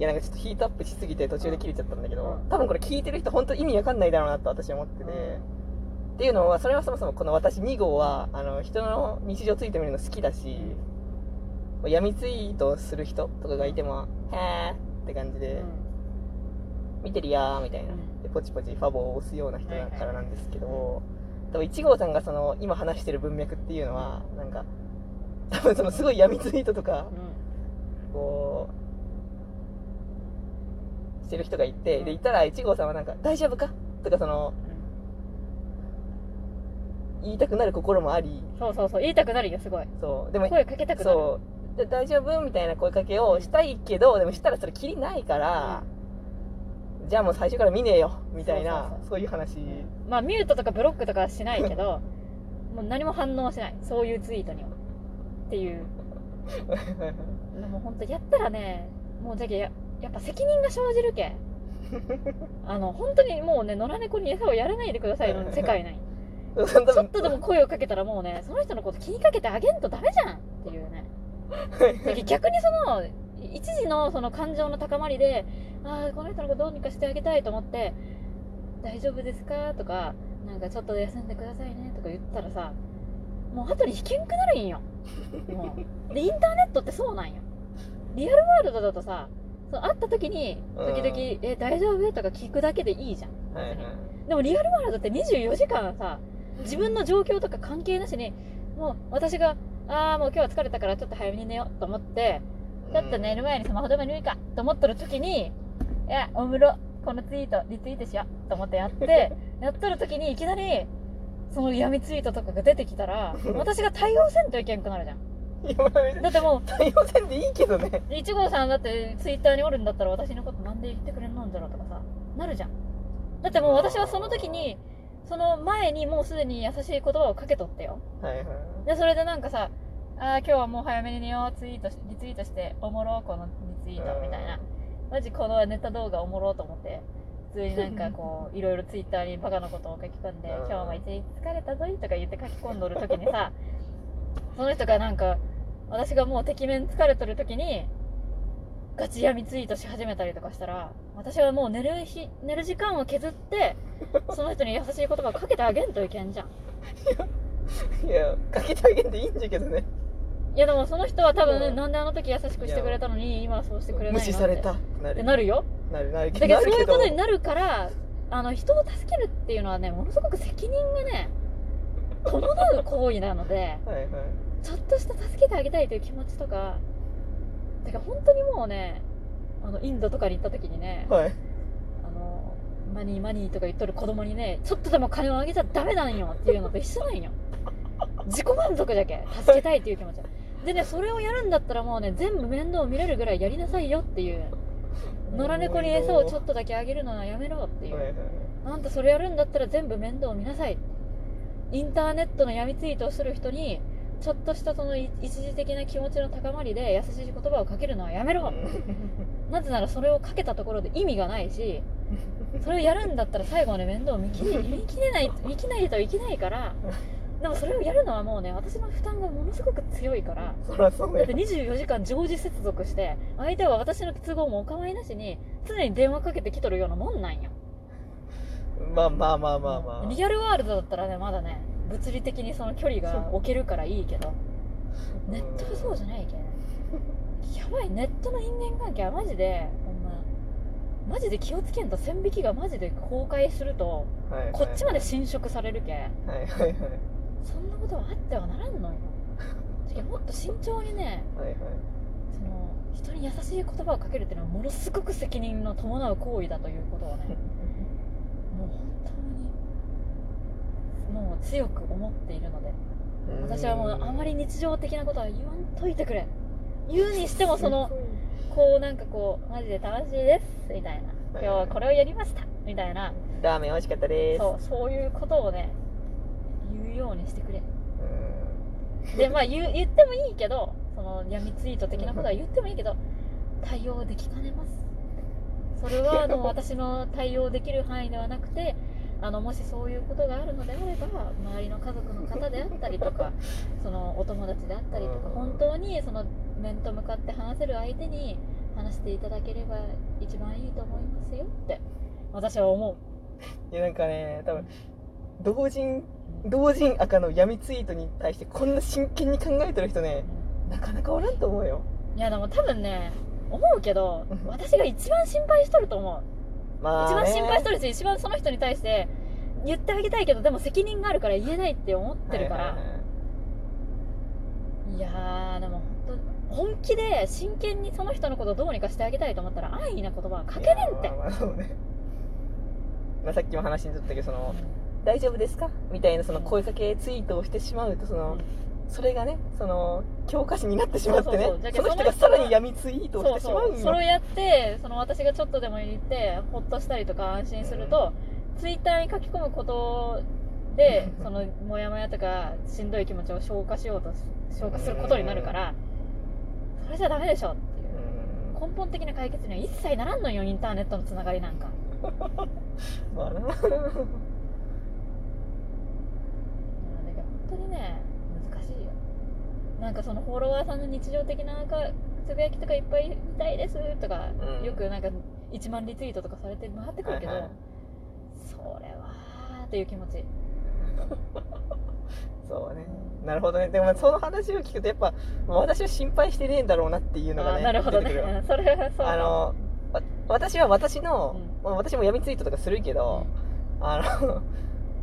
いやなんかちょっとヒートアップしすぎて途中で切れちゃったんだけど、うん。多分これ聞いてる人本当意味わかんないだろうなと私は思ってて、っていうのはそれはそもそもこの私2号はあの人の日常ツイート見るの好きだし、闇ツイートする人とかがいても「へーって感じで、見てるやーみたいな、うん。でポチポチファボを押すような人だからなんですけど、多分1号さんがその今話してる文脈っていうのはなんか多分そのすごい闇ツイートとかこうしてる人がいて、でいたら1号さんはなんか「大丈夫か?」とかその言いたくなる心もあり。そうそうそう。言いたくなるよすごい。そう。でも声かけたくなる。そう。で大丈夫みたいな声かけをしたいけどでもしたらそれきりないから、じゃあもう最初から見ねえよみたいなそうそうそう。そういう話。まあミュートとかブロックとかはしないけどもう何も反応しない。そういうツイートには。っていう。でも本当やったらねもうじゃけややっぱ責任が生じるけ あの本当にもうね野良猫に餌をやらないでくださいの世界ない ちょっとでも声をかけたらもうね その人のこと気にかけてあげんとダメじゃんっていうね。逆にその一時のその感情の高まりでああこの人のことどうにかしてあげたいと思って「大丈夫ですか?」とか「なんかちょっと休んでくださいね」とか言ったらさもう後に引けんくなるんよ。もう。でインターネットってそうなんよ。リアルワールドだとさそう会った時に時々「え大丈夫?」とか聞くだけでいいじゃん。はいはい。でもリアルワールドって24時間さ自分の状況とか関係なしにもう私がああもう今日は疲れたからちょっと早めに寝ようと思ってちょっと寝る前にスマホでも見るかと思ってる時にいやおもろこのツイートリツイートしようと思ってやって やっとる時にいきなりその闇ツイートとかが出てきたら私が対応せんといけんくなるじゃんだってもう。対応せんでいいけどね。1号さんだってツイッターにおるんだったら私のことなんで言ってくれんのんじゃろうとかさ。なるじゃん。だってもう私はその時にその前にもうすでに優しい言葉をかけとってよ。はいはいでそれでなんかさあー今日はもう早めに寝ようツイートしリツイートしておもろこのリツイートみたいな。マジこのネタ動画おもろと思って。普通になんかこう いろいろツイッターにバカなことを書き込んでうん。今日も一日疲れたぞいとか言って書き込んどる時にさその人がなんか私がもうてきめん疲れとる時にガチ闇ツイートし始めたりとかしたら私はもう寝る日寝る時間を削って その人に優しい言葉をかけてあげんといけんじゃん。いやかけてあげんでいいんじゃけどね。いやでもその人は多分、うん。なんであの時優しくしてくれたのに今はそうしてくれないの無視された。なる。てなるよ。なるなるだけどそういうことにななるからあの人を助けるっていうのはねものすごく責任がね 伴う行為なのではいはいちょっとした助けてあげたいという気持ちとかだから本当にもうねあのインドとかに行った時にねはい。あのマニーマニーとか言っとる子供にねちょっとでも金をあげちゃダメなんよっていうのと一緒なんよ。自己満足じゃけ助けたいっていう気持ちでねそれをやるんだったらもうね全部面倒見れるぐらいやりなさいよっていう野良猫に餌をちょっとだけあげるのはやめろっていう、はいはいあんたそれやるんだったら全部面倒見なさい。インターネットの闇ツイートをする人にちょっとしたそのい一時的な気持ちの高まりで優しい言葉をかけるのはやめろ。なぜならそれをかけたところで意味がないしそれをやるんだったら最後まで面倒を見きれ 見きれない見きないといけないからでもそれをやるのはもうね私の負担がものすごく強いからそりゃそうや。だって24時間常時接続して相手は私の都合もお構いなしに常に電話かけてきとるようなもんなんよ。まあまあまあまあまあ。リアルワールドだったらねまだね物理的にその距離が置けるからいいけどネットはそうじゃないけん。やばいネットの人間関係はマジでほんま。マジで気をつけんと線引きがマジで崩壊するとはいはいこっちまで侵食されるけん。はいはいはい。そんなことはあってはならんのよ。もっと慎重にねはいはい。その人に優しい言葉をかけるっていうのはものすごく責任の伴う行為だということをね もう本当にもう強く思っているので私はもうあまり日常的なことは言わんといてくれ。言うにしてもそのこうなんかこうマジで楽しいですみたいな。今日はこれをやりましたみたいな。ラーメン美味しかったです。そうそういうことをね言うようにしてくれ。うん。でまあ言う言ってもいいけどその闇ツイート的なことは言ってもいいけど対応できかねます。それはあの 私の対応できる範囲ではなくてあのもしそういうことがあるのであれば周りの家族の方であったりとか そのお友達であったりとかうん。本当にその面と向かって話せる相手に話していただければ一番いいと思いますよって私は思う。いやなんかね多分同人同人赤の闇ツイートに対してこんな真剣に考えてる人ねなかなかおらんと思うよ。いやでも多分ね思うけどうん。私が一番心配しとると思うま一番心配しとるるし一番その人に対して言ってあげたいけどでも責任があるから言えないって思ってるから、いやーでも本当本気で真剣にその人のことをどうにかしてあげたいと思ったら安易な言葉はかけれんって。まあまあそうね。まあさっきも話に出たけどその大丈夫ですか？みたいなその声かけツイートをしてしまうとその、それがねその教科書になってしまってね。その人がさらに闇ツイートをしてしまうそれをやってその私がちょっとでも言ってほっとしたりとか安心すると、ツイッターに書き込むことで そのモヤモヤとかしんどい気持ちを消化しようと消化することになるからそれじゃダメでしょっていう。うん。根本的な解決には一切ならんのよインターネットのつながりなんか。まあな。本当にねなんかそのフォロワーさんの日常的なかつぶやきとかいっぱい見たいですとか、うん。よくなんか1万リツイートとかされて回ってくるけど、はいはいそれはーっていう気持ち。そうね。なるほどね。でもその話を聞くとやっぱまあ私は心配してねえんだろうなっていうのがあねーなるほどね。それはそうあのわ私は私の、うん。まあ私も闇ツイートとかするけど、あの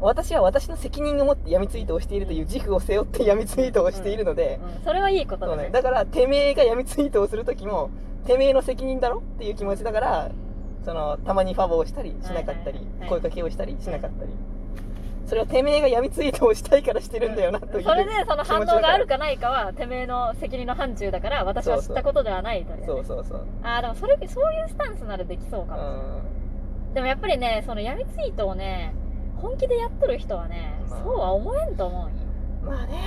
私は私の責任を持って闇ツイートをしているという自負を背負って闇ツイートをしているので、うんそれはいいことだね。ね、だからてめえが闇ツイートをする時もてめえの責任だろっていう気持ちだからそのたまにファボをしたりしなかったり、はいはいはい。声かけをしたりしなかったり、それはてめえが闇ツイートをしたいからしてるんだよなという、それでその反応があるかかないかはてめえの責任の範疇だから私は知ったことではないというね。そうそうそう。ああでもそれそういうスタンスならできそうかも。しれない、でもやっぱりねその闇ツイートをね本気でやっとる人はね、まあ。そうは思えんと思うまあね。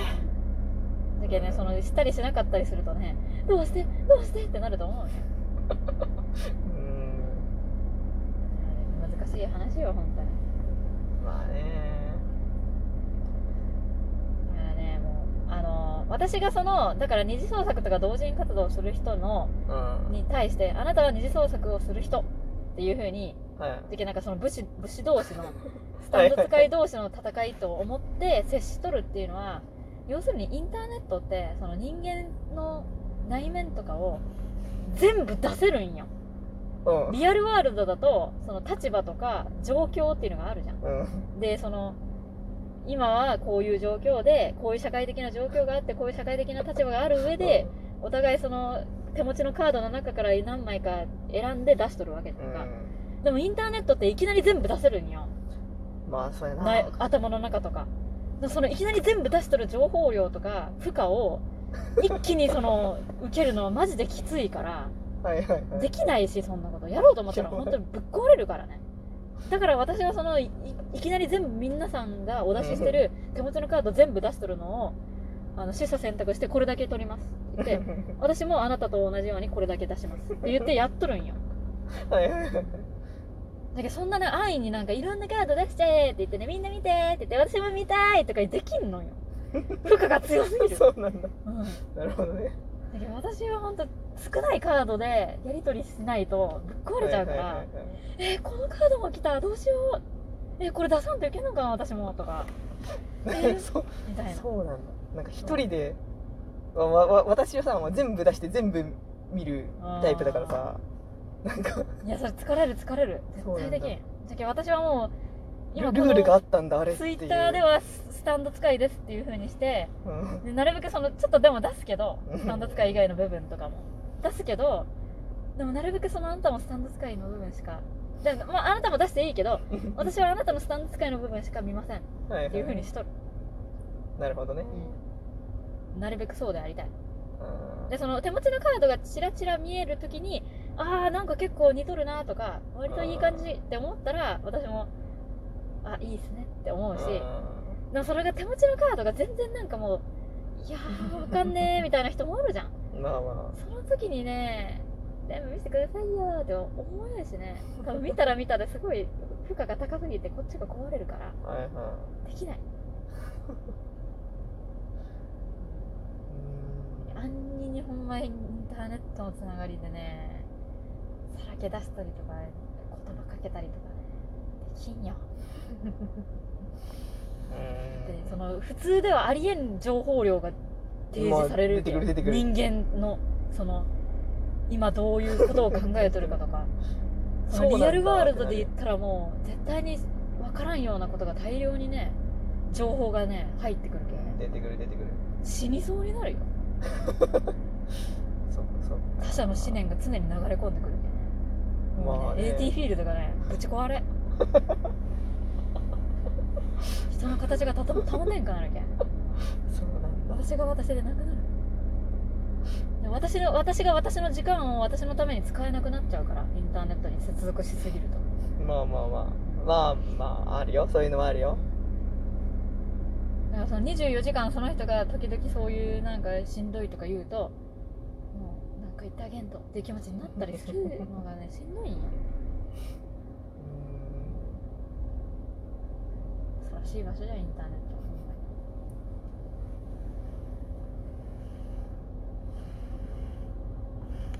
だけどねそのしたりしなかったりするとねどうしてどうして？ってなると思うよ。うん。難しい話よ本当に。まあね。だからねもうあの私がそのだから二次創作とか同人活動をする人のうん。に対してあなたは二次創作をする人っていうふうにはい。だけどなんかその武士武士同士の スタンド使い同士の戦いと思って接しとるっていうのは要するにインターネットってその人間の内面とかを全部出せるんよ。うん。リアルワールドだとその立場とか状況っていうのがあるじゃん。うん。でその今はこういう状況でこういう社会的な状況があってこういう社会的な立場がある上でお互いその手持ちのカードの中から何枚か選んで出しとるわけじゃん。か、でもインターネットっていきなり全部出せるんよまあそうやな。な頭の中とか。でそのいきなり全部出しとる情報量とか負荷を一気にその 受けるのはマジできついからはいはいはい。できないしそんなこと。やろうと思ったら本当にぶっ壊れるからね。だから私はそのいきなり全部皆さんがお出ししてる手持ちのカード全部出しとるのをあの取捨選択してこれだけ取りますって言って 私もあなたと同じようにこれだけ出しますって言ってやっとるんよ。はいはいはいだけどそんなね安易になんかいろんなカード出しちゃえって言ってねみんな見てって言って私も見たいとかできんのよ。負荷が強すぎる。そうなんだ。うん、なるほどね。だけど私は本当少ないカードでやり取りしないとぶっ壊れちゃうから、はいはいはいはいえーこのカードも来たどうしよう？えーこれ出さんといけんのかな私も。とかえー そう。みたいな。そうなんだ。なんか一人でわわわ私はさ全部出して全部見るタイプだからさなんか。いやそれ疲れる疲れる。絶対できん。じゃけ私はもう今ルルールがあったんだあれツイッターではススタンド使いですっていう風にしてうん。でなるべくそのちょっとでも出すけどうんスタンド使い以外の部分とかも。出すけどでもなるべくそのあなたもスタンド使いの部分しかで、まあ、あなたも出していいけど 私はあなたのスタンド使いの部分しか見ません。っはいはい。ていう風にしとる、なるほどね。なるべくそうでありたい。うんでその手持ちのカードがチラチラ見えるときにああなんか結構似とるなとか割といい感じって思ったら私もあいいっすねって思うしでもそれが手持ちのカードが全然なんかもういやーわかんねーみたいな人もおるじゃん。うんまあ。まその時にね全部見せてくださいよーって思えるしね。多分見たら見たですごい負荷が高すぎてこっちが壊れるからあはいはい。できない。うん。暗ににほんまにインターネットのつながりでねけ出したりとか言葉かけたりとかできんよ。でその普通ではありえん情報量が提示される人間のその今どういうことを考えとるかとか そのリアルワールドで言ったらもう絶対に分からんようなことが大量にね情報がね入ってくるけ出てくる出てくる。死にそうになるよ。そうそう他者の思念が常に流れ込んでくるまあね。AT フィールドがねぶち壊れ。人の形がたと保てんかなるけんそうなんだ。私が私でなくなる。で私の私が私の時間を私のために使えなくなっちゃうからインターネットに接続しすぎると。まあまあまあ。まあまああるよ。そういうのもあるよ。だからその24時間その人が時々そういうなんかしんどいとか言うと言ってあげんとっていう気持ちになったりするのがねしんどいんよう恐ろしい場所じゃんインターネット